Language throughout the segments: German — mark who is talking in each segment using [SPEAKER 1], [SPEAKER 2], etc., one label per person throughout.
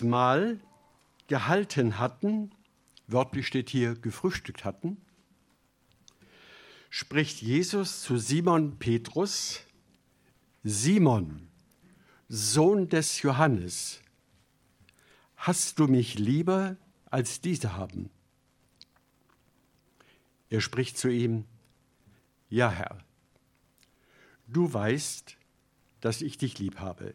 [SPEAKER 1] Mal gehalten hatten, wörtlich steht hier gefrühstückt hatten, spricht Jesus zu Simon Petrus, Simon, Sohn des Johannes, hast du mich lieber als diese haben? Er spricht zu ihm, ja Herr, du weißt, dass ich dich lieb habe.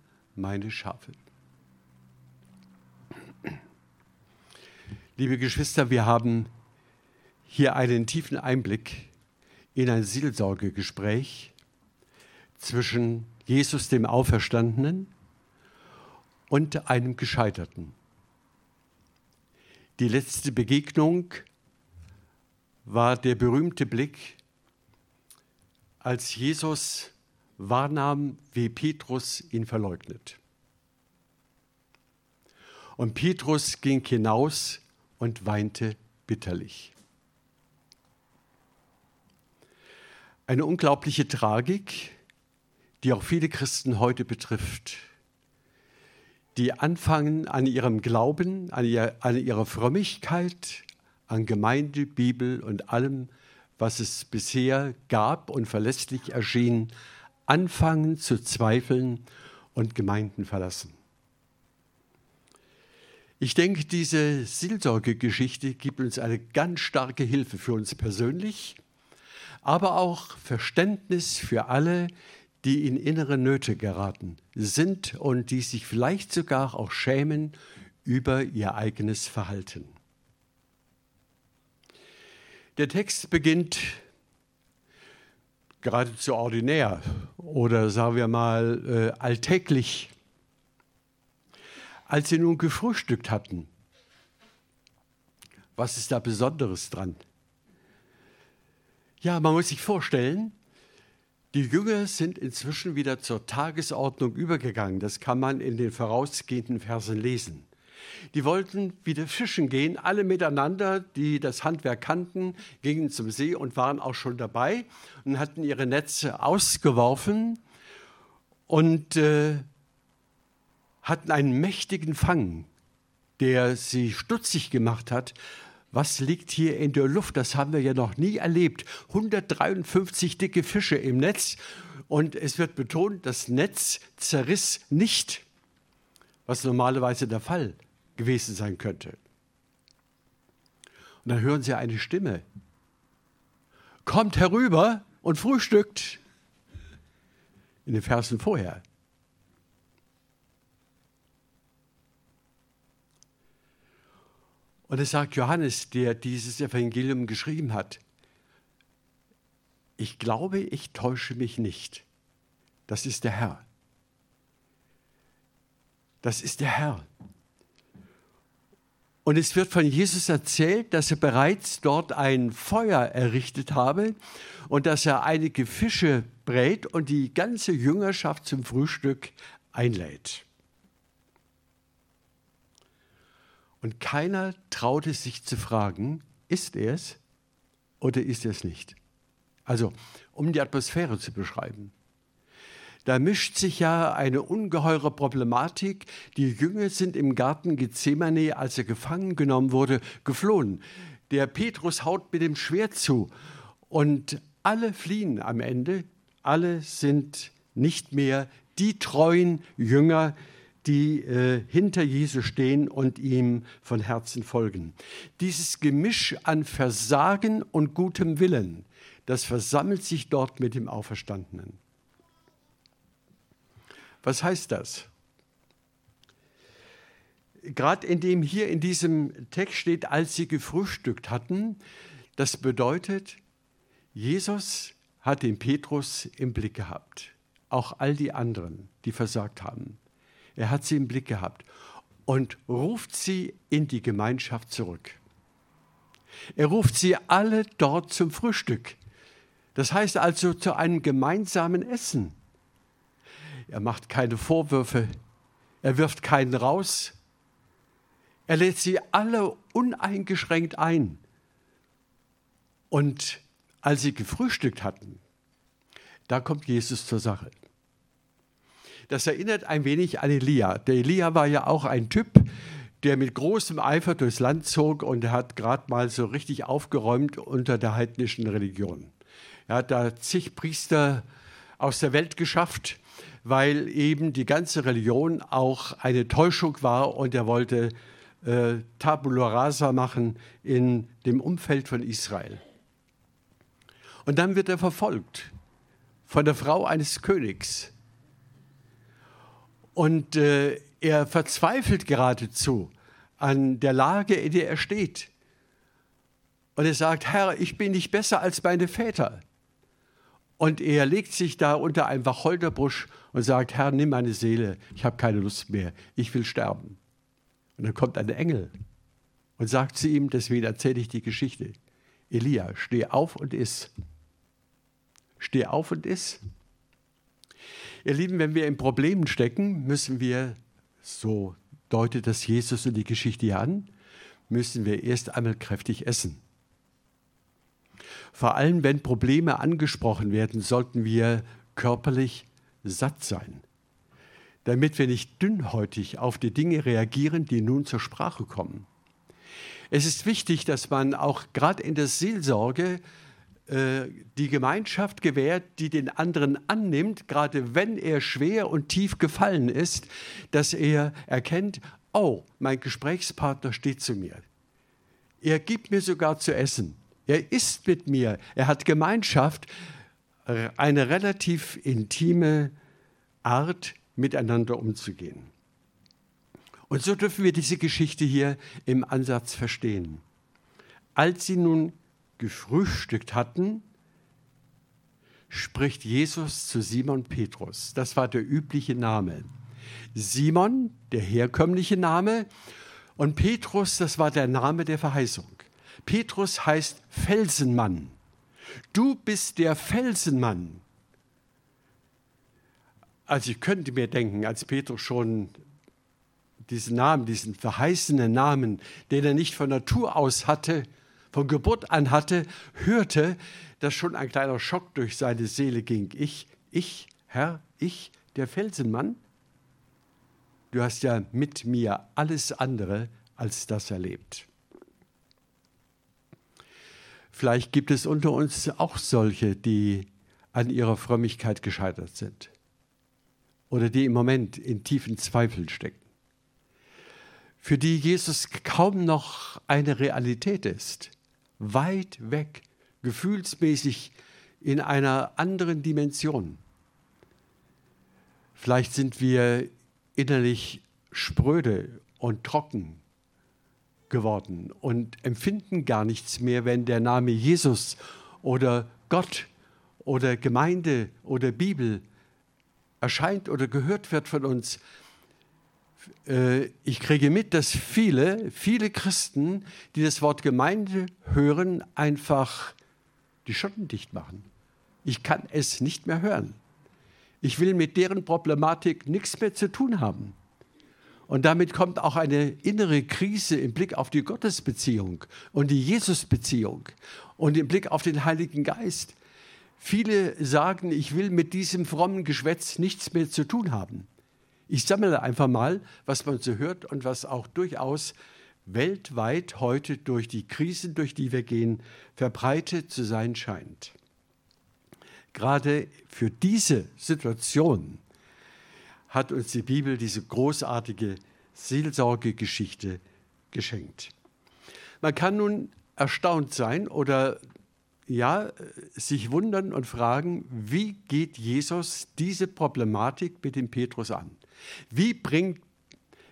[SPEAKER 1] meine Schafe. Liebe Geschwister, wir haben hier einen tiefen Einblick in ein Seelsorgegespräch zwischen Jesus dem Auferstandenen und einem Gescheiterten. Die letzte Begegnung war der berühmte Blick, als Jesus wahrnahm, wie Petrus ihn verleugnet. Und Petrus ging hinaus und weinte bitterlich. Eine unglaubliche Tragik, die auch viele Christen heute betrifft die anfangen an ihrem Glauben, an, ihr, an ihrer Frömmigkeit, an Gemeinde, Bibel und allem, was es bisher gab und verlässlich erschien, anfangen zu zweifeln und Gemeinden verlassen. Ich denke, diese Seelsorgegeschichte gibt uns eine ganz starke Hilfe für uns persönlich, aber auch Verständnis für alle, die in innere Nöte geraten sind und die sich vielleicht sogar auch schämen über ihr eigenes Verhalten. Der Text beginnt geradezu ordinär oder sagen wir mal äh, alltäglich. Als sie nun gefrühstückt hatten, was ist da Besonderes dran? Ja, man muss sich vorstellen, die Jünger sind inzwischen wieder zur Tagesordnung übergegangen. Das kann man in den vorausgehenden Versen lesen. Die wollten wieder fischen gehen, alle miteinander, die das Handwerk kannten, gingen zum See und waren auch schon dabei und hatten ihre Netze ausgeworfen und äh, hatten einen mächtigen Fang, der sie stutzig gemacht hat, was liegt hier in der Luft? Das haben wir ja noch nie erlebt. 153 dicke Fische im Netz und es wird betont, das Netz zerriss nicht, was normalerweise der Fall gewesen sein könnte. Und dann hören sie eine Stimme. Kommt herüber und frühstückt. In den Versen vorher. Und es sagt Johannes, der dieses Evangelium geschrieben hat, ich glaube, ich täusche mich nicht. Das ist der Herr. Das ist der Herr. Und es wird von Jesus erzählt, dass er bereits dort ein Feuer errichtet habe und dass er einige Fische brät und die ganze Jüngerschaft zum Frühstück einlädt. Und keiner traute sich zu fragen, ist er es oder ist er es nicht? Also, um die Atmosphäre zu beschreiben. Da mischt sich ja eine ungeheure Problematik. Die Jünger sind im Garten Gethsemane, als er gefangen genommen wurde, geflohen. Der Petrus haut mit dem Schwert zu und alle fliehen am Ende. Alle sind nicht mehr die treuen Jünger, die äh, hinter Jesus stehen und ihm von Herzen folgen. Dieses Gemisch an Versagen und gutem Willen, das versammelt sich dort mit dem Auferstandenen. Was heißt das? Gerade in dem hier in diesem Text steht, als sie gefrühstückt hatten, das bedeutet, Jesus hat den Petrus im Blick gehabt, auch all die anderen, die versagt haben. Er hat sie im Blick gehabt und ruft sie in die Gemeinschaft zurück. Er ruft sie alle dort zum Frühstück. Das heißt also zu einem gemeinsamen Essen. Er macht keine Vorwürfe, er wirft keinen raus. Er lädt sie alle uneingeschränkt ein. Und als sie gefrühstückt hatten, da kommt Jesus zur Sache. Das erinnert ein wenig an Elia. Der Elia war ja auch ein Typ, der mit großem Eifer durchs Land zog und hat gerade mal so richtig aufgeräumt unter der heidnischen Religion. Er hat da zig Priester aus der Welt geschafft, weil eben die ganze Religion auch eine Täuschung war und er wollte äh, Tabula rasa machen in dem Umfeld von Israel. Und dann wird er verfolgt von der Frau eines Königs. Und äh, er verzweifelt geradezu an der Lage, in der er steht. Und er sagt, Herr, ich bin nicht besser als meine Väter. Und er legt sich da unter einem Wacholderbusch und sagt, Herr, nimm meine Seele, ich habe keine Lust mehr, ich will sterben. Und dann kommt ein Engel und sagt zu ihm, deswegen erzähle ich die Geschichte, Elia, steh auf und iss. Steh auf und iss. Ihr Lieben, wenn wir in Problemen stecken, müssen wir, so deutet das Jesus in die Geschichte an, müssen wir erst einmal kräftig essen. Vor allem, wenn Probleme angesprochen werden, sollten wir körperlich satt sein, damit wir nicht dünnhäutig auf die Dinge reagieren, die nun zur Sprache kommen. Es ist wichtig, dass man auch gerade in der Seelsorge äh, die Gemeinschaft gewährt, die den anderen annimmt, gerade wenn er schwer und tief gefallen ist, dass er erkennt, oh, mein Gesprächspartner steht zu mir. Er gibt mir sogar zu essen. Er ist mit mir. Er hat Gemeinschaft, eine relativ intime Art, miteinander umzugehen. Und so dürfen wir diese Geschichte hier im Ansatz verstehen. Als sie nun gefrühstückt hatten, spricht Jesus zu Simon Petrus. Das war der übliche Name. Simon, der herkömmliche Name, und Petrus, das war der Name der Verheißung. Petrus heißt Felsenmann. Du bist der Felsenmann. Also ich könnte mir denken, als Petrus schon diesen Namen, diesen verheißenen Namen, den er nicht von Natur aus hatte, von Geburt an hatte, hörte, dass schon ein kleiner Schock durch seine Seele ging. Ich, ich, Herr, ich, der Felsenmann? Du hast ja mit mir alles andere als das erlebt. Vielleicht gibt es unter uns auch solche, die an ihrer Frömmigkeit gescheitert sind. Oder die im Moment in tiefen Zweifeln stecken, für die Jesus kaum noch eine Realität ist, weit weg, gefühlsmäßig in einer anderen Dimension. Vielleicht sind wir innerlich spröde und trocken geworden und empfinden gar nichts mehr, wenn der Name Jesus oder Gott oder Gemeinde oder Bibel erscheint oder gehört wird von uns. Äh, ich kriege mit, dass viele, viele Christen, die das Wort Gemeinde hören, einfach die Schotten dicht machen. Ich kann es nicht mehr hören. Ich will mit deren Problematik nichts mehr zu tun haben. Und damit kommt auch eine innere Krise im Blick auf die Gottesbeziehung und die Jesusbeziehung und im Blick auf den Heiligen Geist. Viele sagen, ich will mit diesem frommen Geschwätz nichts mehr zu tun haben. Ich sammle einfach mal, was man so hört und was auch durchaus weltweit heute durch die Krisen, durch die wir gehen, verbreitet zu sein scheint. Gerade für diese Situation hat uns die Bibel diese großartige Seelsorgegeschichte geschenkt. Man kann nun erstaunt sein oder ja, sich wundern und fragen, wie geht Jesus diese Problematik mit dem Petrus an? Wie bringt,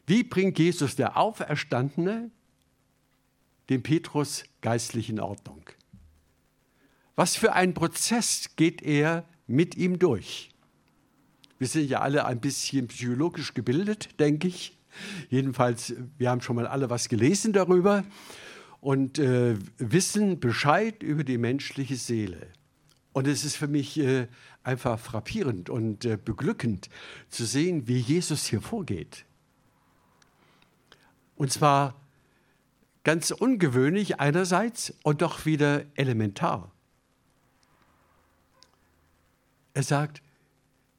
[SPEAKER 1] wie bringt Jesus, der Auferstandene, dem Petrus geistlich in Ordnung? Was für ein Prozess geht er mit ihm durch? Wir sind ja alle ein bisschen psychologisch gebildet, denke ich. Jedenfalls, wir haben schon mal alle was gelesen darüber und äh, wissen Bescheid über die menschliche Seele. Und es ist für mich äh, einfach frappierend und äh, beglückend zu sehen, wie Jesus hier vorgeht. Und zwar ganz ungewöhnlich einerseits und doch wieder elementar. Er sagt,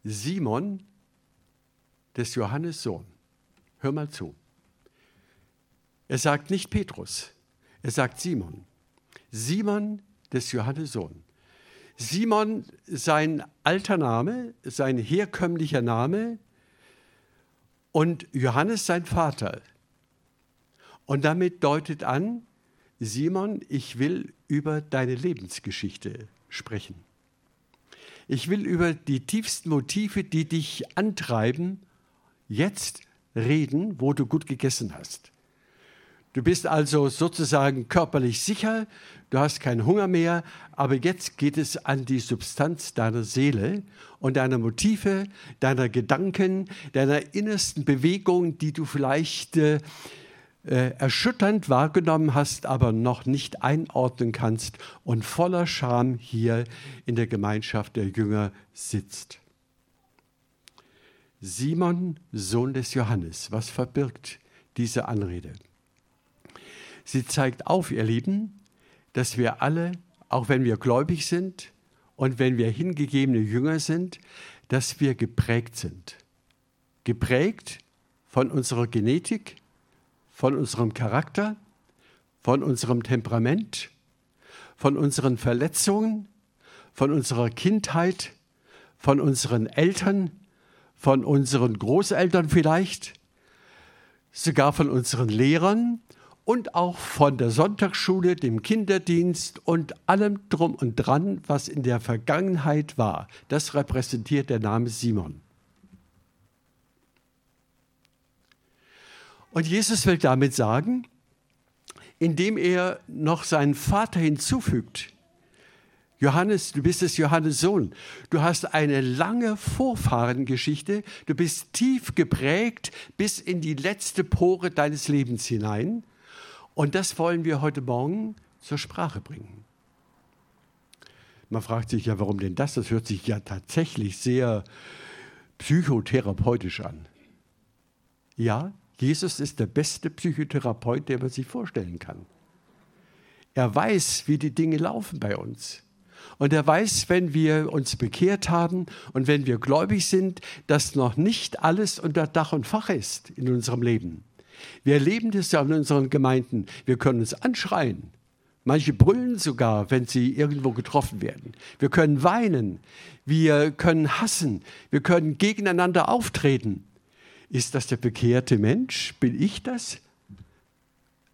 [SPEAKER 1] Simon, des Johannes Sohn, hör mal zu. Er sagt nicht Petrus, er sagt Simon. Simon des Johannes Sohn. Simon, sein alter Name, sein herkömmlicher Name und Johannes sein Vater. Und damit deutet an, Simon, ich will über deine Lebensgeschichte sprechen. Ich will über die tiefsten Motive, die dich antreiben, jetzt reden, wo du gut gegessen hast. Du bist also sozusagen körperlich sicher, du hast keinen Hunger mehr, aber jetzt geht es an die Substanz deiner Seele und deiner Motive, deiner Gedanken, deiner innersten Bewegung, die du vielleicht äh, äh, erschütternd wahrgenommen hast, aber noch nicht einordnen kannst und voller Scham hier in der Gemeinschaft der Jünger sitzt. Simon, Sohn des Johannes, was verbirgt diese Anrede? Sie zeigt auf, ihr Lieben, dass wir alle, auch wenn wir gläubig sind und wenn wir hingegebene Jünger sind, dass wir geprägt sind. Geprägt von unserer Genetik, von unserem Charakter, von unserem Temperament, von unseren Verletzungen, von unserer Kindheit, von unseren Eltern, von unseren Großeltern vielleicht, sogar von unseren Lehrern und auch von der Sonntagsschule, dem Kinderdienst und allem drum und dran, was in der Vergangenheit war. Das repräsentiert der Name Simon. Und Jesus will damit sagen, indem er noch seinen Vater hinzufügt, Johannes, du bist des Johannes Sohn. Du hast eine lange Vorfahrengeschichte. Du bist tief geprägt bis in die letzte Pore deines Lebens hinein. Und das wollen wir heute Morgen zur Sprache bringen. Man fragt sich ja, warum denn das? Das hört sich ja tatsächlich sehr psychotherapeutisch an. Ja, Jesus ist der beste Psychotherapeut, der man sich vorstellen kann. Er weiß, wie die Dinge laufen bei uns. Und er weiß, wenn wir uns bekehrt haben und wenn wir gläubig sind, dass noch nicht alles unter Dach und Fach ist in unserem Leben. Wir erleben das ja in unseren Gemeinden. Wir können uns anschreien. Manche brüllen sogar, wenn sie irgendwo getroffen werden. Wir können weinen. Wir können hassen. Wir können gegeneinander auftreten. Ist das der bekehrte Mensch? Bin ich das?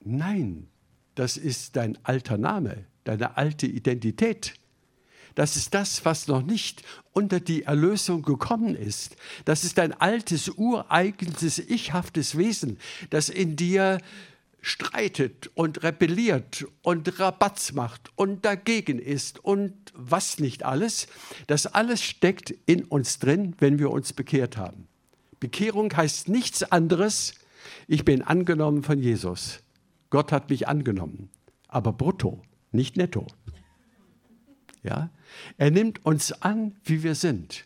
[SPEAKER 1] Nein, das ist dein alter Name, deine alte Identität. Das ist das, was noch nicht unter die Erlösung gekommen ist. Das ist ein altes, ureigenes, ichhaftes Wesen, das in dir streitet und rebelliert und Rabatz macht und dagegen ist und was nicht alles. Das alles steckt in uns drin, wenn wir uns bekehrt haben. Bekehrung heißt nichts anderes, ich bin angenommen von Jesus. Gott hat mich angenommen, aber brutto, nicht netto. Ja? Er nimmt uns an, wie wir sind.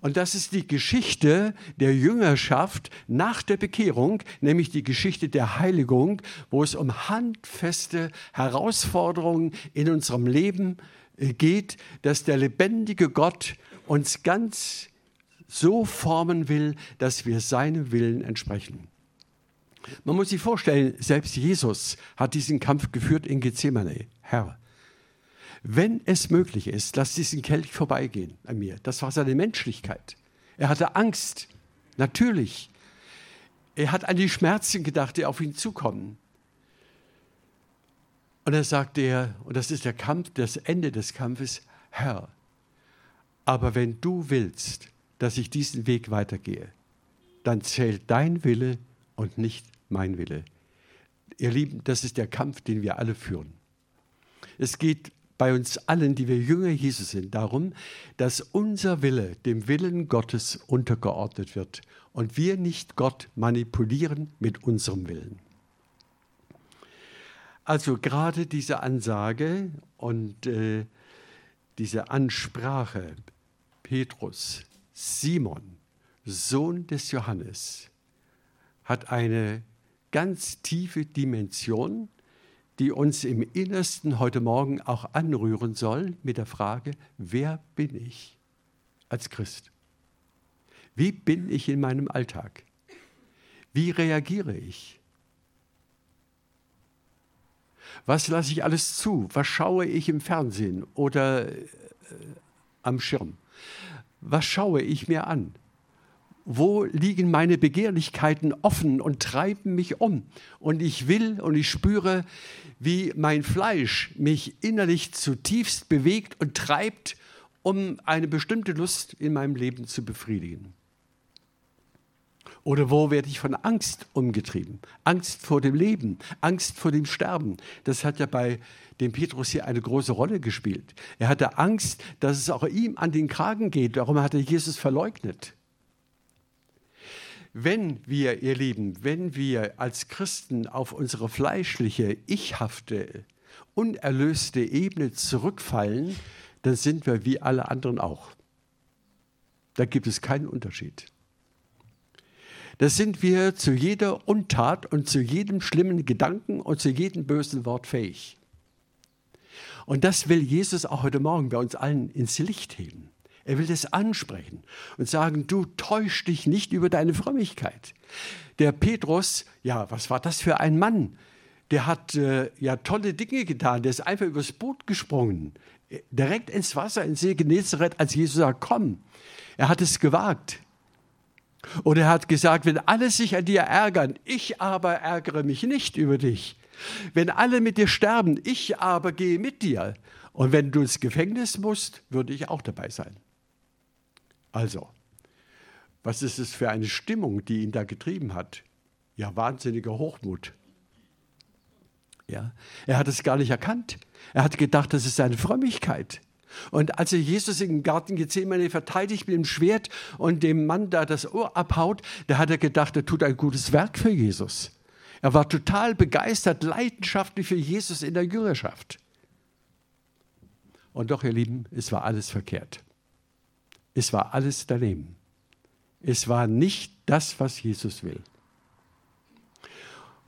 [SPEAKER 1] Und das ist die Geschichte der Jüngerschaft nach der Bekehrung, nämlich die Geschichte der Heiligung, wo es um handfeste Herausforderungen in unserem Leben äh, geht, dass der lebendige Gott uns ganz so formen will, dass wir seinem Willen entsprechen. Man muss sich vorstellen, selbst Jesus hat diesen Kampf geführt in Gethsemane. Herr, wenn es möglich ist, lass diesen Kelch vorbeigehen an mir. Das war seine Menschlichkeit. Er hatte Angst. Natürlich. Er hat an die Schmerzen gedacht, die auf ihn zukommen. Und dann sagt er, und das ist der Kampf, das Ende des Kampfes, Herr, aber wenn du willst, dass ich diesen Weg weitergehe, dann zählt dein Wille und nicht mein Wille. Ihr Lieben, das ist der Kampf, den wir alle führen. Es geht bei uns allen, die wir Jünger Jesus sind, darum, dass unser Wille dem Willen Gottes untergeordnet wird und wir nicht Gott manipulieren mit unserem Willen. Also gerade diese Ansage und äh, diese Ansprache, Petrus, Simon, Sohn des Johannes, hat eine ganz tiefe Dimension, die uns im Innersten heute Morgen auch anrühren soll mit der Frage, wer bin ich als Christ? Wie bin ich in meinem Alltag? Wie reagiere ich? Was lasse ich alles zu? Was schaue ich im Fernsehen oder äh, am Schirm? Was schaue ich mir an? Wo liegen meine Begehrlichkeiten offen und treiben mich um? Und ich will und ich spüre, wie mein Fleisch mich innerlich zutiefst bewegt und treibt, um eine bestimmte Lust in meinem Leben zu befriedigen. Oder wo werde ich von Angst umgetrieben? Angst vor dem Leben, Angst vor dem Sterben. Das hat ja bei dem Petrus hier eine große Rolle gespielt. Er hatte Angst, dass es auch ihm an den Kragen geht. Darum hat er Jesus verleugnet. Wenn wir, ihr Lieben, wenn wir als Christen auf unsere fleischliche, ichhafte, unerlöste Ebene zurückfallen, dann sind wir wie alle anderen auch. Da gibt es keinen Unterschied. Da sind wir zu jeder Untat und zu jedem schlimmen Gedanken und zu jedem bösen Wort fähig. Und das will Jesus auch heute Morgen bei uns allen ins Licht heben. Er will das ansprechen und sagen, du täusch dich nicht über deine Frömmigkeit. Der Petrus, ja, was war das für ein Mann? Der hat äh, ja tolle Dinge getan. Der ist einfach übers Boot gesprungen, direkt ins Wasser, ins See Genezareth, als Jesus sagt, komm. Er hat es gewagt. Und er hat gesagt, wenn alle sich an dir ärgern, ich aber ärgere mich nicht über dich. Wenn alle mit dir sterben, ich aber gehe mit dir. Und wenn du ins Gefängnis musst, würde ich auch dabei sein. Also, was ist es für eine Stimmung, die ihn da getrieben hat? Ja, wahnsinniger Hochmut. Ja, er hat es gar nicht erkannt. Er hat gedacht, das ist seine Frömmigkeit. Und als er Jesus im Garten Gethsemane verteidigt mit dem Schwert und dem Mann da das Ohr abhaut, da hat er gedacht, er tut ein gutes Werk für Jesus. Er war total begeistert, leidenschaftlich für Jesus in der Jüngerschaft. Und doch, ihr Lieben, es war alles verkehrt. Es war alles daneben. Es war nicht das, was Jesus will.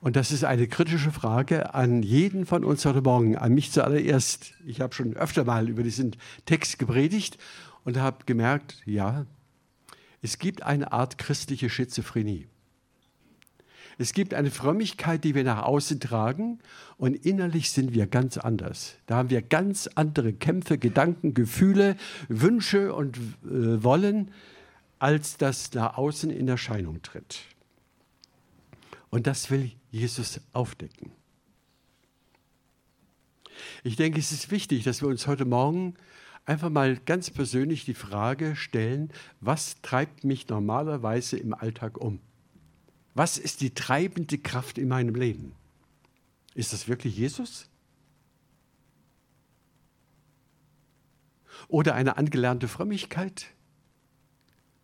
[SPEAKER 1] Und das ist eine kritische Frage an jeden von uns heute Morgen, an mich zuallererst. Ich habe schon öfter mal über diesen Text gepredigt und habe gemerkt, ja, es gibt eine Art christliche Schizophrenie. Es gibt eine Frömmigkeit, die wir nach außen tragen und innerlich sind wir ganz anders. Da haben wir ganz andere Kämpfe, Gedanken, Gefühle, Wünsche und äh, Wollen, als das nach außen in Erscheinung tritt. Und das will Jesus aufdecken. Ich denke, es ist wichtig, dass wir uns heute Morgen einfach mal ganz persönlich die Frage stellen, was treibt mich normalerweise im Alltag um? Was ist die treibende Kraft in meinem Leben? Ist das wirklich Jesus? Oder eine angelernte Frömmigkeit?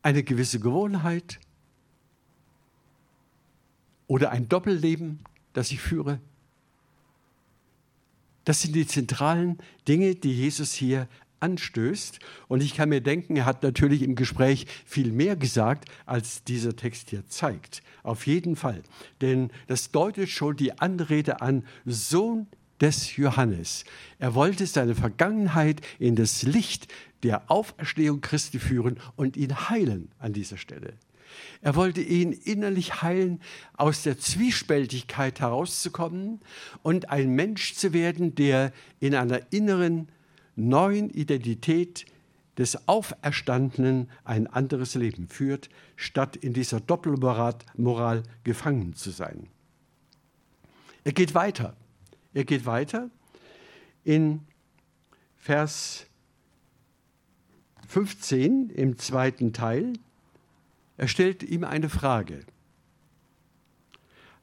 [SPEAKER 1] Eine gewisse Gewohnheit? Oder ein Doppelleben, das ich führe. Das sind die zentralen Dinge, die Jesus hier anstößt. Und ich kann mir denken, er hat natürlich im Gespräch viel mehr gesagt, als dieser Text hier zeigt. Auf jeden Fall. Denn das deutet schon die Anrede an, Sohn des Johannes. Er wollte seine Vergangenheit in das Licht der Auferstehung Christi führen und ihn heilen an dieser Stelle. Er wollte ihn innerlich heilen, aus der Zwiespältigkeit herauszukommen und ein Mensch zu werden, der in einer inneren neuen Identität des Auferstandenen ein anderes Leben führt, statt in dieser Doppelmoral gefangen zu sein. Er geht weiter. Er geht weiter in Vers 15 im zweiten Teil. Er stellt ihm eine Frage.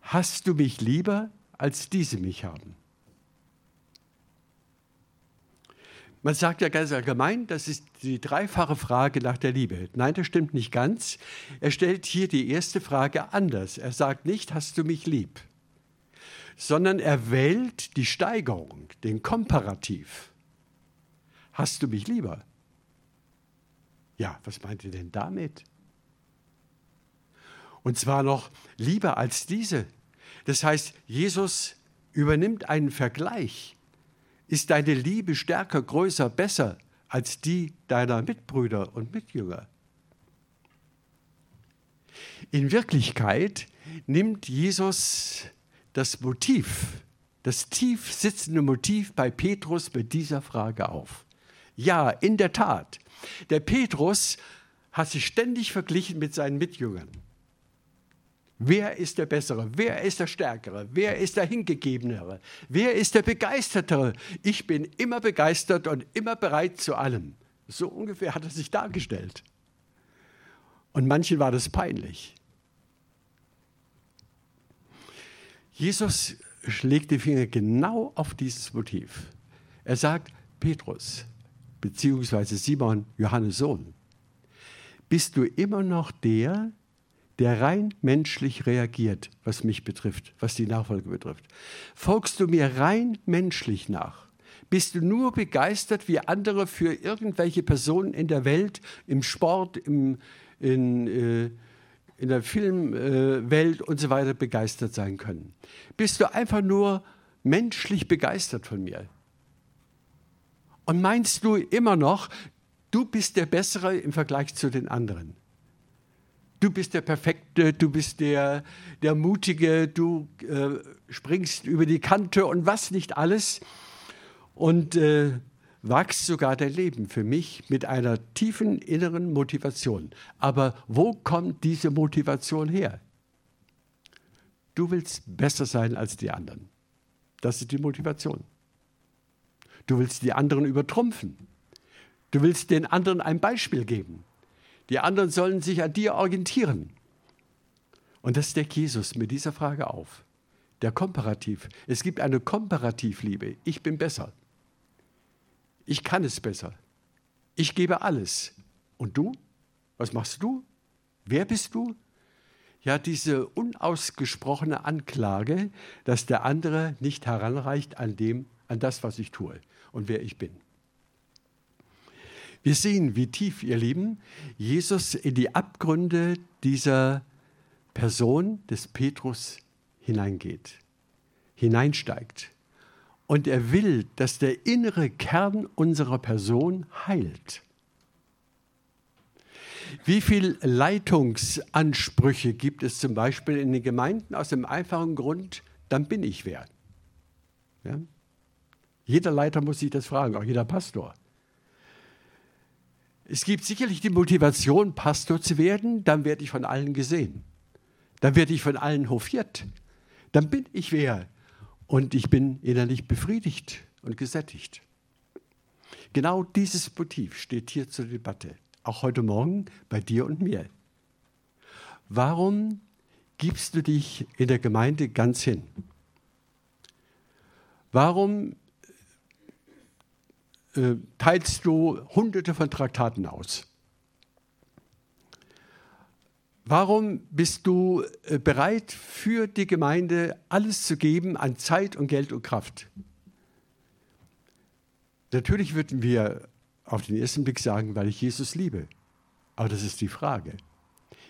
[SPEAKER 1] Hast du mich lieber, als diese mich haben? Man sagt ja ganz allgemein, das ist die dreifache Frage nach der Liebe. Nein, das stimmt nicht ganz. Er stellt hier die erste Frage anders. Er sagt nicht, hast du mich lieb, sondern er wählt die Steigerung, den Komparativ. Hast du mich lieber? Ja, was meint ihr denn damit? Und zwar noch lieber als diese. Das heißt, Jesus übernimmt einen Vergleich ist deine Liebe stärker, größer, besser als die deiner Mitbrüder und Mitjünger? In Wirklichkeit nimmt Jesus das Motiv, das tief sitzende Motiv bei Petrus mit dieser Frage auf. Ja, in der Tat. Der Petrus hat sich ständig verglichen mit seinen Mitjüngern. Wer ist der Bessere? Wer ist der Stärkere? Wer ist der Hingegebenere? Wer ist der Begeistertere? Ich bin immer begeistert und immer bereit zu allem. So ungefähr hat er sich dargestellt. Und manchen war das peinlich. Jesus schlägt die Finger genau auf dieses Motiv. Er sagt, Petrus, beziehungsweise Simon, Johannes Sohn, bist du immer noch der, der rein menschlich reagiert, was mich betrifft, was die Nachfolge betrifft. Folgst du mir rein menschlich nach? Bist du nur begeistert, wie andere für irgendwelche Personen in der Welt, im Sport, im, in, äh, in der Filmwelt äh, und so weiter begeistert sein können? Bist du einfach nur menschlich begeistert von mir? Und meinst du immer noch, du bist der Bessere im Vergleich zu den anderen? Du bist der Perfekte, du bist der, der Mutige, du äh, springst über die Kante und was nicht alles. Und äh, wachst sogar dein Leben für mich mit einer tiefen inneren Motivation. Aber wo kommt diese Motivation her? Du willst besser sein als die anderen. Das ist die Motivation. Du willst die anderen übertrumpfen. Du willst den anderen ein Beispiel geben. Die anderen sollen sich an dir orientieren. Und das deckt Jesus mit dieser Frage auf. Der Komparativ. Es gibt eine Komparativliebe. Ich bin besser. Ich kann es besser. Ich gebe alles. Und du? Was machst du? Wer bist du? Ja, diese unausgesprochene Anklage, dass der andere nicht heranreicht an dem, an das, was ich tue und wer ich bin. Wir sehen, wie tief, ihr Lieben, Jesus in die Abgründe dieser Person des Petrus hineingeht, hineinsteigt. Und er will, dass der innere Kern unserer Person heilt. Wie viele Leitungsansprüche gibt es zum Beispiel in den Gemeinden aus dem einfachen Grund, dann bin ich wer. Ja? Jeder Leiter muss sich das fragen, auch jeder Pastor. Es gibt sicherlich die Motivation, Pastor zu werden, dann werde ich von allen gesehen. Dann werde ich von allen hofiert. Dann bin ich wer. Und ich bin innerlich befriedigt und gesättigt. Genau dieses Motiv steht hier zur Debatte, auch heute Morgen bei dir und mir. Warum gibst du dich in der Gemeinde ganz hin? Warum äh, teilst du hunderte von Traktaten aus. Warum bist du äh, bereit, für die Gemeinde alles zu geben an Zeit und Geld und Kraft? Natürlich würden wir auf den ersten Blick sagen, weil ich Jesus liebe. Aber das ist die Frage.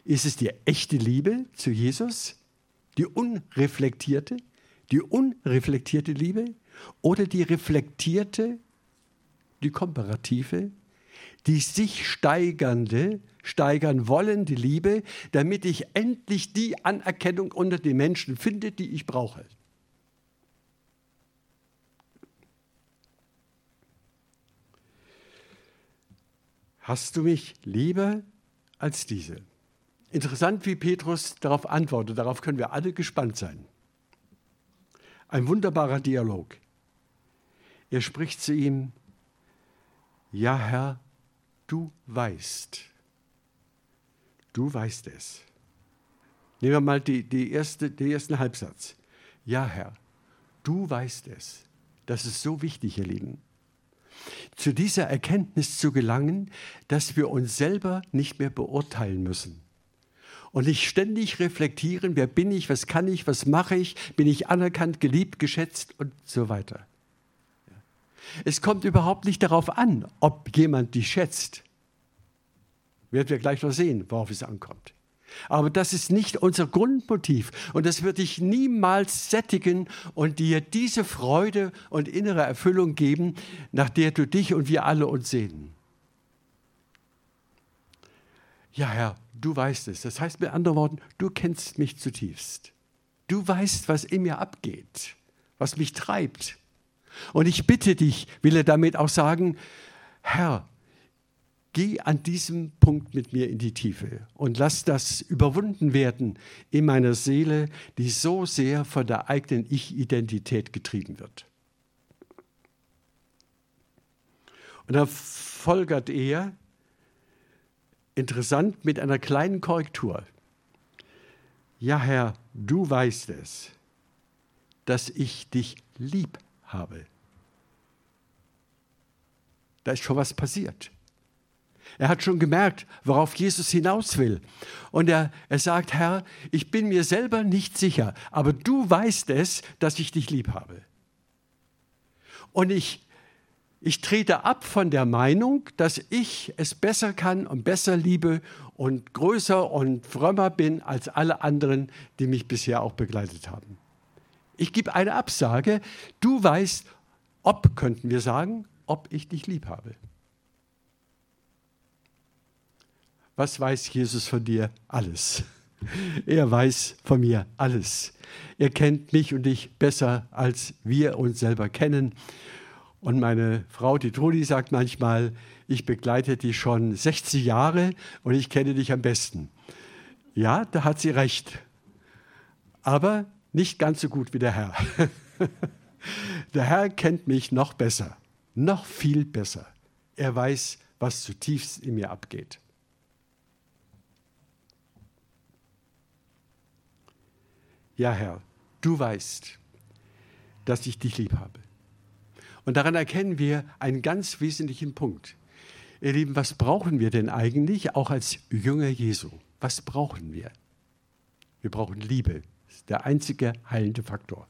[SPEAKER 1] Ist es die echte Liebe zu Jesus, die unreflektierte, die unreflektierte Liebe oder die reflektierte, die komparative, die sich steigernde, steigern wollende Liebe, damit ich endlich die Anerkennung unter den Menschen finde, die ich brauche. hast du mich lieber als diese? Interessant, wie Petrus darauf antwortet. Darauf können wir alle gespannt sein. Ein wunderbarer Dialog. Er spricht zu ihm, ja Herr, du weißt. Du weißt es. Nehmen wir mal die, die erste, den ersten Halbsatz. Ja Herr, du weißt es. Das ist so wichtig, ihr Lieben zu dieser Erkenntnis zu gelangen, dass wir uns selber nicht mehr beurteilen müssen. Und nicht ständig reflektieren, wer bin ich, was kann ich, was mache ich, bin ich anerkannt, geliebt, geschätzt und so weiter. Es kommt überhaupt nicht darauf an, ob jemand dich schätzt. Werden wir gleich noch sehen, worauf es ankommt. Aber das ist nicht unser Grundmotiv und das wird dich niemals sättigen und dir diese Freude und innere Erfüllung geben, nach der du dich und wir alle uns sehnen. Ja, Herr, du weißt es. Das heißt mit anderen Worten, du kennst mich zutiefst. Du weißt, was in mir abgeht, was mich treibt. Und ich bitte dich, will er damit auch sagen, Herr, Geh an diesem Punkt mit mir in die Tiefe und lass das überwunden werden in meiner Seele, die so sehr von der eigenen Ich-Identität getrieben wird. Und dann folgert er, interessant, mit einer kleinen Korrektur. Ja, Herr, du weißt es, dass ich dich lieb habe. Da ist schon was passiert. Er hat schon gemerkt, worauf Jesus hinaus will. Und er, er sagt, Herr, ich bin mir selber nicht sicher, aber du weißt es, dass ich dich lieb habe. Und ich, ich trete ab von der Meinung, dass ich es besser kann und besser liebe und größer und frömmer bin als alle anderen, die mich bisher auch begleitet haben. Ich gebe eine Absage. Du weißt, ob, könnten wir sagen, ob ich dich lieb habe. Was weiß Jesus von dir? Alles. Er weiß von mir alles. Er kennt mich und dich besser, als wir uns selber kennen. Und meine Frau, die Trudi, sagt manchmal, ich begleite dich schon 60 Jahre und ich kenne dich am besten. Ja, da hat sie recht. Aber nicht ganz so gut wie der Herr. Der Herr kennt mich noch besser, noch viel besser. Er weiß, was zutiefst in mir abgeht. ja Herr, du weißt, dass ich dich lieb habe. Und daran erkennen wir einen ganz wesentlichen Punkt. Ihr Lieben, was brauchen wir denn eigentlich, auch als Jünger Jesu? Was brauchen wir? Wir brauchen Liebe. Der einzige heilende Faktor.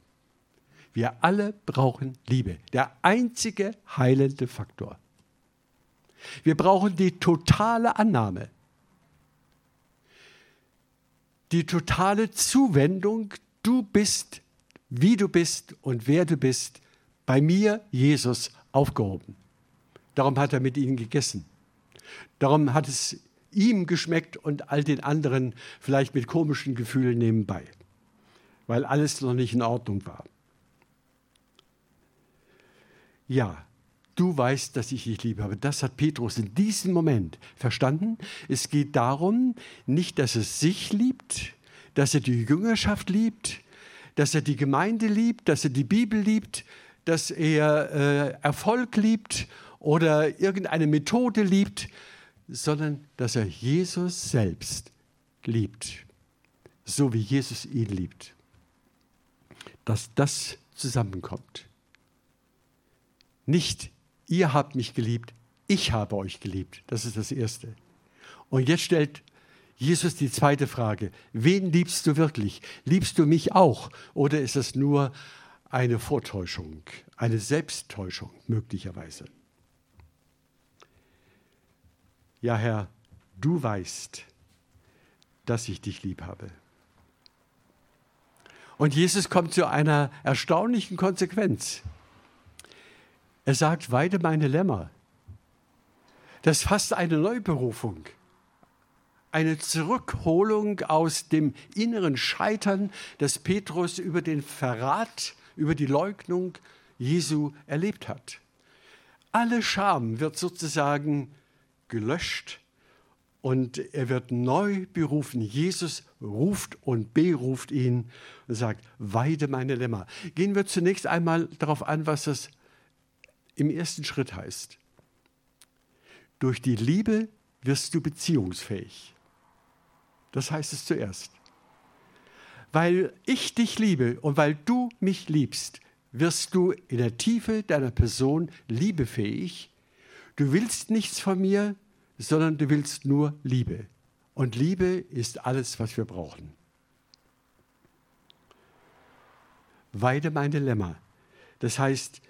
[SPEAKER 1] Wir alle brauchen Liebe. Der einzige heilende Faktor. Wir brauchen die totale Annahme die totale Zuwendung, du bist, wie du bist und wer du bist, bei mir, Jesus, aufgehoben. Darum hat er mit ihnen gegessen. Darum hat es ihm geschmeckt und all den anderen vielleicht mit komischen Gefühlen nebenbei, weil alles noch nicht in Ordnung war. Ja, du weißt, dass ich dich liebe. Aber das hat Petrus in diesem Moment verstanden. Es geht darum, nicht, dass er sich liebt, dass er die Jüngerschaft liebt, dass er die Gemeinde liebt, dass er die Bibel liebt, dass er äh, Erfolg liebt oder irgendeine Methode liebt, sondern dass er Jesus selbst liebt, so wie Jesus ihn liebt. Dass das zusammenkommt. Nicht ihr habt mich geliebt, ich habe euch geliebt. Das ist das Erste. Und jetzt stellt Jesus die zweite Frage, wen liebst du wirklich? Liebst du mich auch? Oder ist es nur eine Vortäuschung, eine Selbsttäuschung möglicherweise? Ja, Herr, du weißt, dass ich dich lieb habe. Und Jesus kommt zu einer erstaunlichen Konsequenz. Er sagt, weide meine Lämmer. Das ist fast eine Neuberufung, eine Zurückholung aus dem inneren Scheitern, das Petrus über den Verrat, über die Leugnung Jesu erlebt hat. Alle Scham wird sozusagen gelöscht und er wird neu berufen. Jesus ruft und beruft ihn und sagt, weide meine Lämmer. Gehen wir zunächst einmal darauf an, was das im ersten Schritt heißt. Durch die Liebe wirst du beziehungsfähig. Das heißt es zuerst. Weil ich dich liebe und weil du mich liebst, wirst du in der Tiefe deiner Person liebefähig. Du willst nichts von mir, sondern du willst nur Liebe. Und Liebe ist alles, was wir brauchen. Weide meine Lämmer. Das heißt,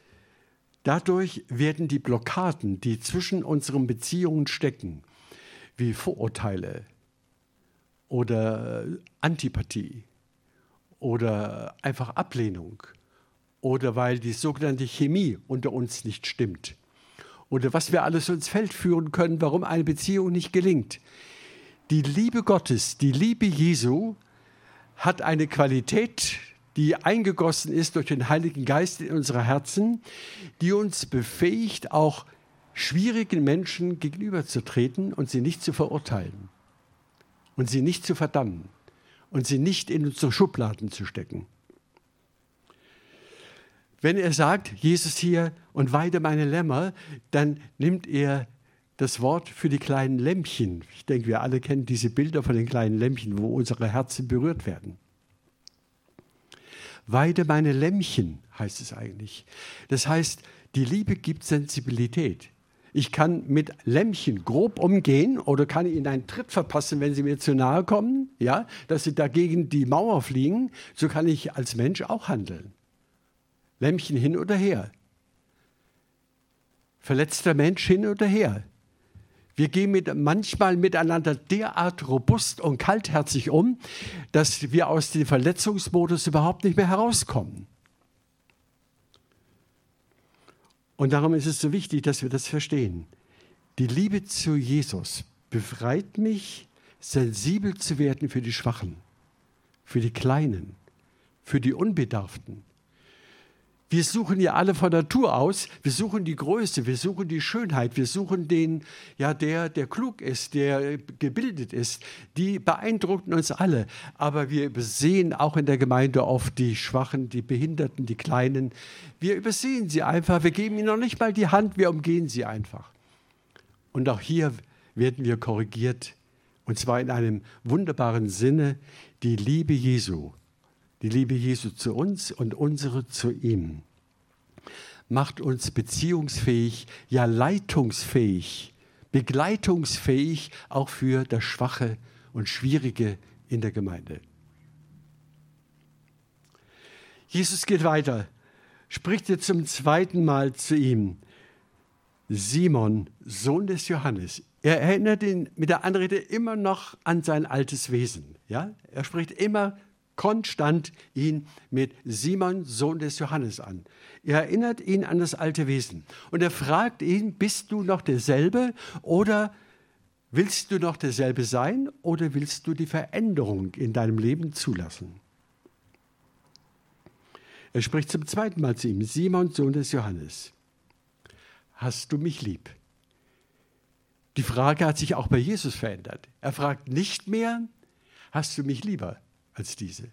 [SPEAKER 1] dadurch werden die Blockaden, die zwischen unseren Beziehungen stecken, wie Vorurteile oder Antipathie oder einfach Ablehnung oder weil die sogenannte Chemie unter uns nicht stimmt oder was wir alles ins Feld führen können, warum eine Beziehung nicht gelingt. Die Liebe Gottes, die Liebe Jesu hat eine Qualität, die eingegossen ist durch den Heiligen Geist in unsere Herzen, die uns befähigt, auch schwierigen Menschen gegenüberzutreten und sie nicht zu verurteilen und sie nicht zu verdammen und sie nicht in unsere Schubladen zu stecken. Wenn er sagt, Jesus hier und weide meine Lämmer, dann nimmt er das Wort für die kleinen Lämpchen. Ich denke, wir alle kennen diese Bilder von den kleinen Lämpchen, wo unsere Herzen berührt werden. Weide meine Lämmchen heißt es eigentlich. Das heißt, die Liebe gibt Sensibilität. Ich kann mit Lämmchen grob umgehen oder kann ihnen einen Tritt verpassen, wenn sie mir zu nahe kommen, ja, dass sie dagegen die Mauer fliegen. So kann ich als Mensch auch handeln. Lämmchen hin oder her. Verletzter Mensch hin oder her. Wir gehen mit, manchmal miteinander derart robust und kaltherzig um, dass wir aus dem Verletzungsmodus überhaupt nicht mehr herauskommen. Und darum ist es so wichtig, dass wir das verstehen. Die Liebe zu Jesus befreit mich, sensibel zu werden für die Schwachen, für die Kleinen, für die Unbedarften, wir suchen ja alle von Natur aus, wir suchen die Größe, wir suchen die Schönheit, wir suchen den, ja, der, der klug ist, der gebildet ist. Die beeindrucken uns alle. Aber wir übersehen auch in der Gemeinde oft die Schwachen, die Behinderten, die Kleinen. Wir übersehen sie einfach. Wir geben ihnen noch nicht mal die Hand, wir umgehen sie einfach. Und auch hier werden wir korrigiert. Und zwar in einem wunderbaren Sinne, die Liebe Jesu die Liebe Jesu zu uns und unsere zu ihm, macht uns beziehungsfähig, ja leitungsfähig, begleitungsfähig auch für das Schwache und Schwierige in der Gemeinde. Jesus geht weiter, spricht jetzt zum zweiten Mal zu ihm. Simon, Sohn des Johannes. Er erinnert ihn mit der Anrede immer noch an sein altes Wesen. Ja? Er spricht immer konstant ihn mit Simon, Sohn des Johannes an. Er erinnert ihn an das alte Wesen. Und er fragt ihn, bist du noch derselbe oder willst du noch derselbe sein oder willst du die Veränderung in deinem Leben zulassen? Er spricht zum zweiten Mal zu ihm, Simon, Sohn des Johannes. Hast du mich lieb? Die Frage hat sich auch bei Jesus verändert. Er fragt nicht mehr, hast du mich lieber? Als diese.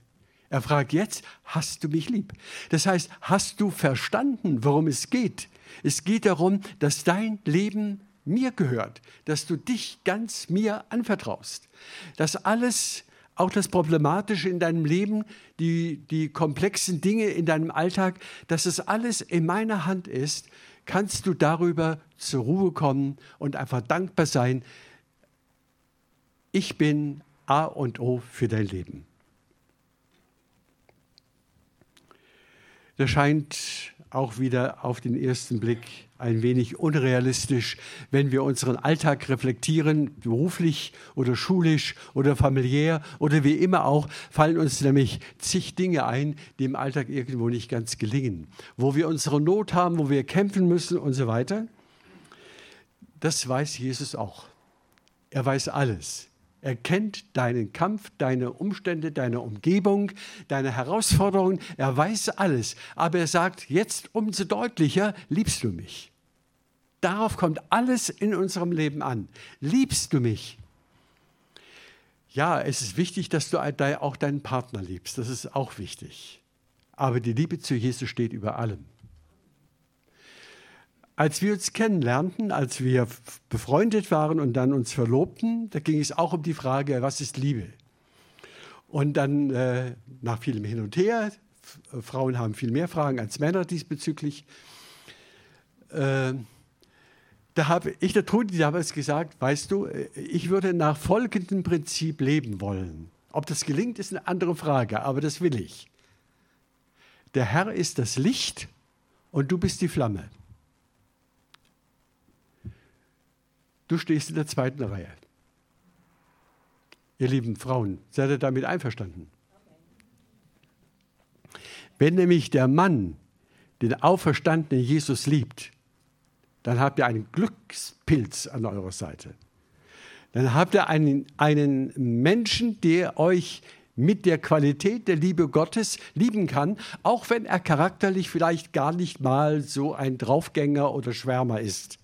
[SPEAKER 1] Er fragt jetzt, hast du mich lieb? Das heißt, hast du verstanden, worum es geht? Es geht darum, dass dein Leben mir gehört, dass du dich ganz mir anvertraust, dass alles, auch das Problematische in deinem Leben, die, die komplexen Dinge in deinem Alltag, dass es alles in meiner Hand ist, kannst du darüber zur Ruhe kommen und einfach dankbar sein. Ich bin A und O für dein Leben. Das scheint auch wieder auf den ersten Blick ein wenig unrealistisch, wenn wir unseren Alltag reflektieren, beruflich oder schulisch oder familiär oder wie immer auch, fallen uns nämlich zig Dinge ein, die im Alltag irgendwo nicht ganz gelingen, wo wir unsere Not haben, wo wir kämpfen müssen und so weiter. Das weiß Jesus auch. Er weiß alles. Er kennt deinen Kampf, deine Umstände, deine Umgebung, deine Herausforderungen. Er weiß alles. Aber er sagt jetzt umso deutlicher, liebst du mich? Darauf kommt alles in unserem Leben an. Liebst du mich? Ja, es ist wichtig, dass du auch deinen Partner liebst. Das ist auch wichtig. Aber die Liebe zu Jesus steht über allem. Als wir uns kennenlernten, als wir befreundet waren und dann uns verlobten, da ging es auch um die Frage, was ist Liebe? Und dann äh, nach vielem Hin und Her, Frauen haben viel mehr Fragen als Männer diesbezüglich, äh, da habe ich der Trudi damals gesagt, weißt du, ich würde nach folgendem Prinzip leben wollen. Ob das gelingt, ist eine andere Frage, aber das will ich. Der Herr ist das Licht und du bist die Flamme. Du stehst in der zweiten Reihe. Ihr lieben Frauen, seid ihr damit einverstanden? Wenn nämlich der Mann den auferstandenen Jesus liebt, dann habt ihr einen Glückspilz an eurer Seite. Dann habt ihr einen, einen Menschen, der euch mit der Qualität der Liebe Gottes lieben kann, auch wenn er charakterlich vielleicht gar nicht mal so ein Draufgänger oder Schwärmer ist.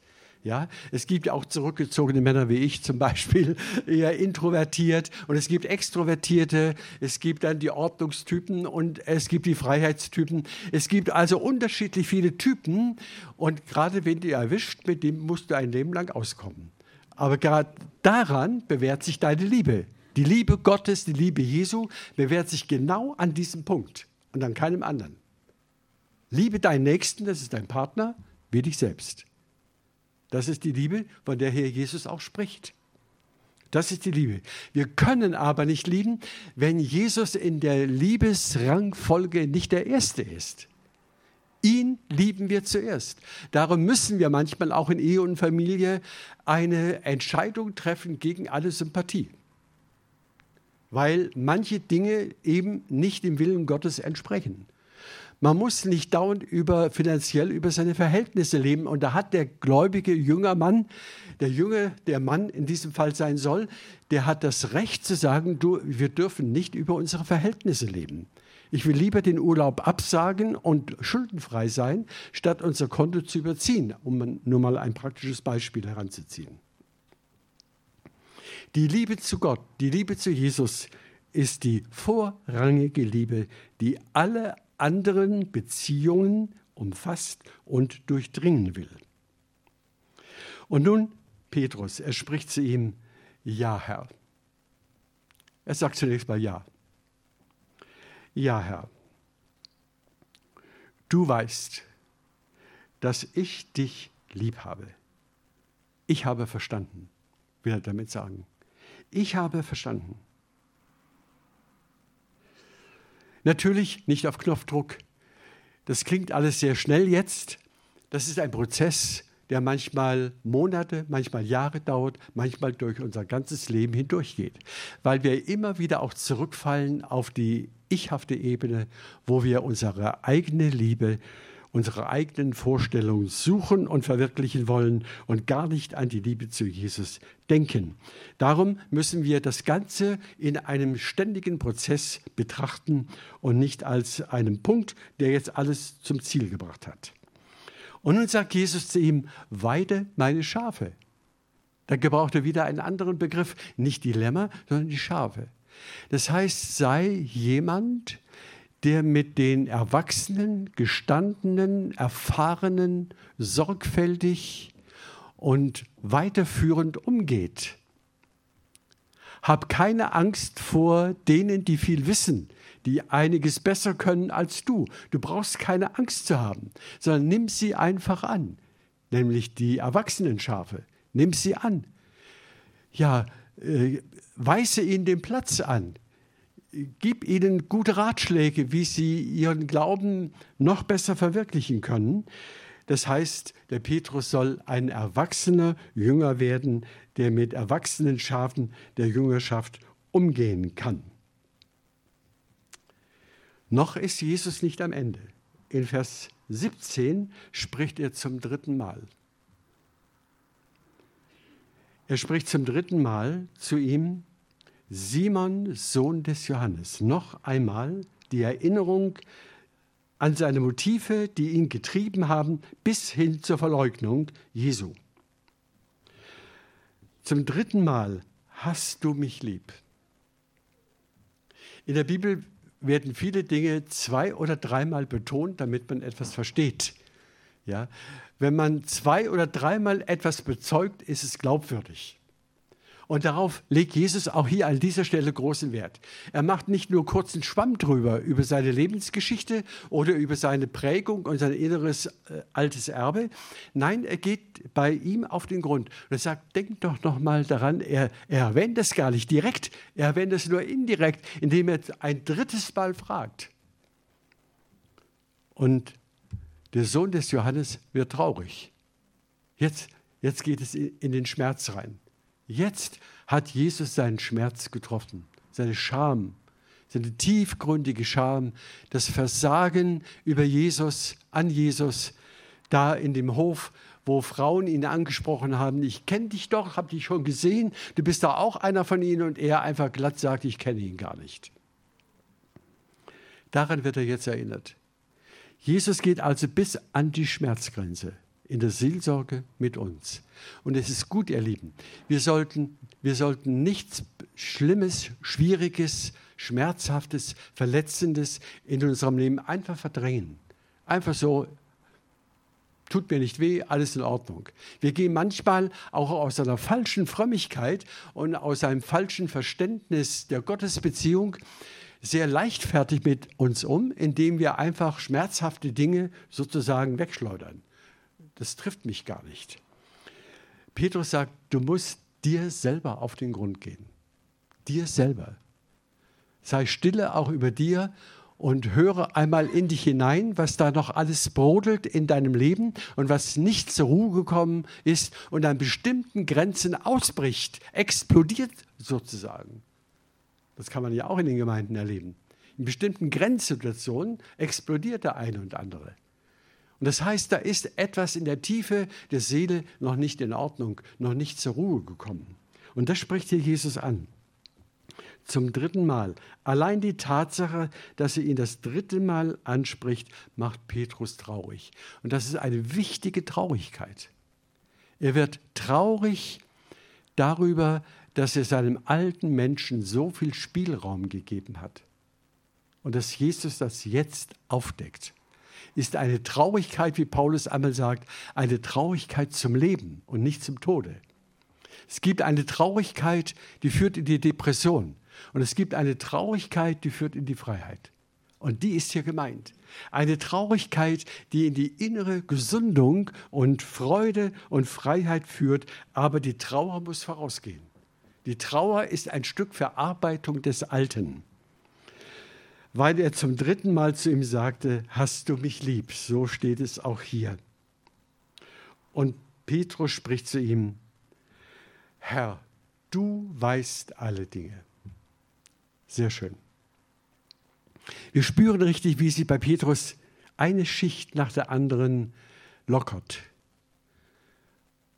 [SPEAKER 1] Ja, es gibt auch zurückgezogene Männer wie ich zum Beispiel, eher introvertiert. Und es gibt Extrovertierte, es gibt dann die Ordnungstypen und es gibt die Freiheitstypen. Es gibt also unterschiedlich viele Typen. Und gerade wenn du erwischt, mit dem musst du ein Leben lang auskommen. Aber gerade daran bewährt sich deine Liebe. Die Liebe Gottes, die Liebe Jesu bewährt sich genau an diesem Punkt und an keinem anderen. Liebe deinen Nächsten, das ist dein Partner, wie dich selbst. Das ist die Liebe, von der Herr Jesus auch spricht. Das ist die Liebe. Wir können aber nicht lieben, wenn Jesus in der Liebesrangfolge nicht der Erste ist. Ihn lieben wir zuerst. Darum müssen wir manchmal auch in Ehe und Familie eine Entscheidung treffen gegen alle Sympathie. Weil manche Dinge eben nicht dem Willen Gottes entsprechen. Man muss nicht dauernd über, finanziell über seine Verhältnisse leben. Und da hat der gläubige junger Mann, der Junge, der Mann in diesem Fall sein soll, der hat das Recht zu sagen, du, wir dürfen nicht über unsere Verhältnisse leben. Ich will lieber den Urlaub absagen und schuldenfrei sein, statt unser Konto zu überziehen, um nur mal ein praktisches Beispiel heranzuziehen. Die Liebe zu Gott, die Liebe zu Jesus ist die vorrangige Liebe, die alle anderen Beziehungen umfasst und durchdringen will. Und nun Petrus, er spricht zu ihm, ja Herr. Er sagt zunächst mal ja. Ja Herr, du weißt, dass ich dich lieb habe. Ich habe verstanden, will er damit sagen. Ich habe verstanden. Natürlich nicht auf Knopfdruck. Das klingt alles sehr schnell jetzt. Das ist ein Prozess, der manchmal Monate, manchmal Jahre dauert, manchmal durch unser ganzes Leben hindurchgeht, weil wir immer wieder auch zurückfallen auf die ichhafte Ebene, wo wir unsere eigene Liebe unsere eigenen Vorstellungen suchen und verwirklichen wollen und gar nicht an die Liebe zu Jesus denken. Darum müssen wir das Ganze in einem ständigen Prozess betrachten und nicht als einen Punkt, der jetzt alles zum Ziel gebracht hat. Und nun sagt Jesus zu ihm, weide meine Schafe. Da gebraucht er wieder einen anderen Begriff, nicht die Lämmer, sondern die Schafe. Das heißt, sei jemand, der mit den Erwachsenen, gestandenen, erfahrenen, sorgfältig und weiterführend umgeht. Hab keine Angst vor denen, die viel wissen, die einiges besser können als du. Du brauchst keine Angst zu haben, sondern nimm sie einfach an, nämlich die Erwachsenenschafe. Nimm sie an. Ja, äh, weise ihnen den Platz an gib ihnen gute Ratschläge, wie sie ihren Glauben noch besser verwirklichen können. Das heißt, der Petrus soll ein erwachsener Jünger werden, der mit erwachsenen Schafen der Jüngerschaft umgehen kann. Noch ist Jesus nicht am Ende. In Vers 17 spricht er zum dritten Mal. Er spricht zum dritten Mal zu ihm, Simon, Sohn des Johannes. Noch einmal die Erinnerung an seine Motive, die ihn getrieben haben, bis hin zur Verleugnung Jesu. Zum dritten Mal hast du mich lieb. In der Bibel werden viele Dinge zwei oder dreimal betont, damit man etwas versteht. Ja? Wenn man zwei oder dreimal etwas bezeugt, ist es glaubwürdig. Und darauf legt Jesus auch hier an dieser Stelle großen Wert. Er macht nicht nur kurzen Schwamm drüber, über seine Lebensgeschichte oder über seine Prägung und sein inneres äh, altes Erbe. Nein, er geht bei ihm auf den Grund. Und er sagt, denkt doch noch mal daran, er, er erwähnt es gar nicht direkt, er erwähnt es nur indirekt, indem er ein drittes Mal fragt. Und der Sohn des Johannes wird traurig. Jetzt, jetzt geht es in den Schmerz rein. Jetzt hat Jesus seinen Schmerz getroffen, seine Scham, seine tiefgründige Scham, das Versagen über Jesus, an Jesus, da in dem Hof, wo Frauen ihn angesprochen haben, ich kenne dich doch, habe dich schon gesehen, du bist da auch einer von ihnen und er einfach glatt sagt, ich kenne ihn gar nicht. Daran wird er jetzt erinnert. Jesus geht also bis an die Schmerzgrenze in der Seelsorge mit uns. Und es ist gut, ihr Lieben, wir sollten, wir sollten nichts Schlimmes, Schwieriges, Schmerzhaftes, Verletzendes in unserem Leben einfach verdrängen. Einfach so, tut mir nicht weh, alles in Ordnung. Wir gehen manchmal auch aus einer falschen Frömmigkeit und aus einem falschen Verständnis der Gottesbeziehung sehr leichtfertig mit uns um, indem wir einfach schmerzhafte Dinge sozusagen wegschleudern das trifft mich gar nicht. Petrus sagt, du musst dir selber auf den Grund gehen. Dir selber. Sei stille auch über dir und höre einmal in dich hinein, was da noch alles brodelt in deinem Leben und was nicht zur Ruhe gekommen ist und an bestimmten Grenzen ausbricht, explodiert sozusagen. Das kann man ja auch in den Gemeinden erleben. In bestimmten Grenzsituationen explodiert der eine und andere. Und das heißt, da ist etwas in der Tiefe der Seele noch nicht in Ordnung, noch nicht zur Ruhe gekommen. Und das spricht hier Jesus an. Zum dritten Mal. Allein die Tatsache, dass er ihn das dritte Mal anspricht, macht Petrus traurig. Und das ist eine wichtige Traurigkeit. Er wird traurig darüber, dass er seinem alten Menschen so viel Spielraum gegeben hat. Und dass Jesus das jetzt aufdeckt ist eine Traurigkeit, wie Paulus einmal sagt, eine Traurigkeit zum Leben und nicht zum Tode. Es gibt eine Traurigkeit, die führt in die Depression. Und es gibt eine Traurigkeit, die führt in die Freiheit. Und die ist hier gemeint. Eine Traurigkeit, die in die innere Gesundung und Freude und Freiheit führt, aber die Trauer muss vorausgehen. Die Trauer ist ein Stück Verarbeitung des Alten weil er zum dritten Mal zu ihm sagte, hast du mich lieb? So steht es auch hier. Und Petrus spricht zu ihm, Herr, du weißt alle Dinge. Sehr schön. Wir spüren richtig, wie sie bei Petrus eine Schicht nach der anderen lockert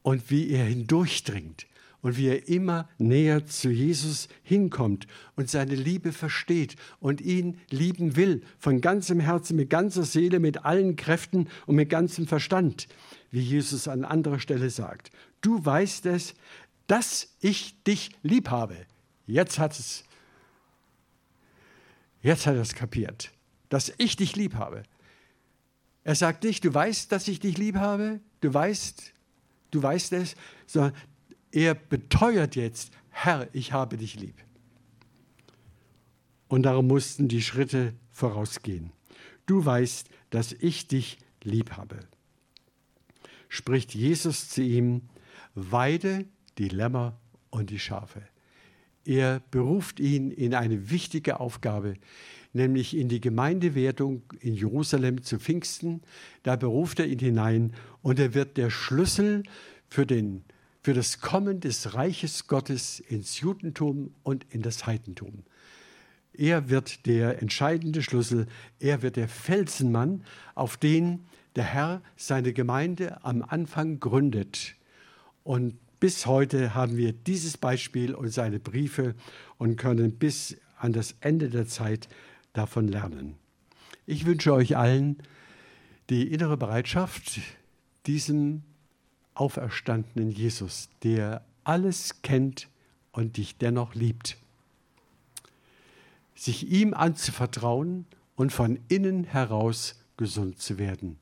[SPEAKER 1] und wie er hindurchdringt und wie er immer näher zu Jesus hinkommt und seine Liebe versteht und ihn lieben will, von ganzem Herzen, mit ganzer Seele, mit allen Kräften und mit ganzem Verstand, wie Jesus an anderer Stelle sagt. Du weißt es, dass ich dich lieb habe. Jetzt hat es, jetzt hat er es kapiert, dass ich dich lieb habe. Er sagt nicht, du weißt, dass ich dich lieb habe, du weißt, du weißt es, sondern er beteuert jetzt, Herr, ich habe dich lieb. Und darum mussten die Schritte vorausgehen. Du weißt, dass ich dich lieb habe. Spricht Jesus zu ihm, weide die Lämmer und die Schafe. Er beruft ihn in eine wichtige Aufgabe, nämlich in die Gemeindewertung in Jerusalem zu Pfingsten. Da beruft er ihn hinein und er wird der Schlüssel für den für das Kommen des Reiches Gottes ins Judentum und in das Heidentum. Er wird der entscheidende Schlüssel, er wird der Felsenmann, auf den der Herr seine Gemeinde am Anfang gründet. Und bis heute haben wir dieses Beispiel und seine Briefe und können bis an das Ende der Zeit davon lernen. Ich wünsche euch allen die innere Bereitschaft, diesem auferstandenen Jesus, der alles kennt und dich dennoch liebt, sich ihm anzuvertrauen und von innen heraus gesund zu werden,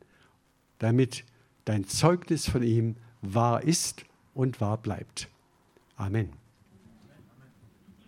[SPEAKER 1] damit dein Zeugnis von ihm wahr ist und wahr bleibt. Amen.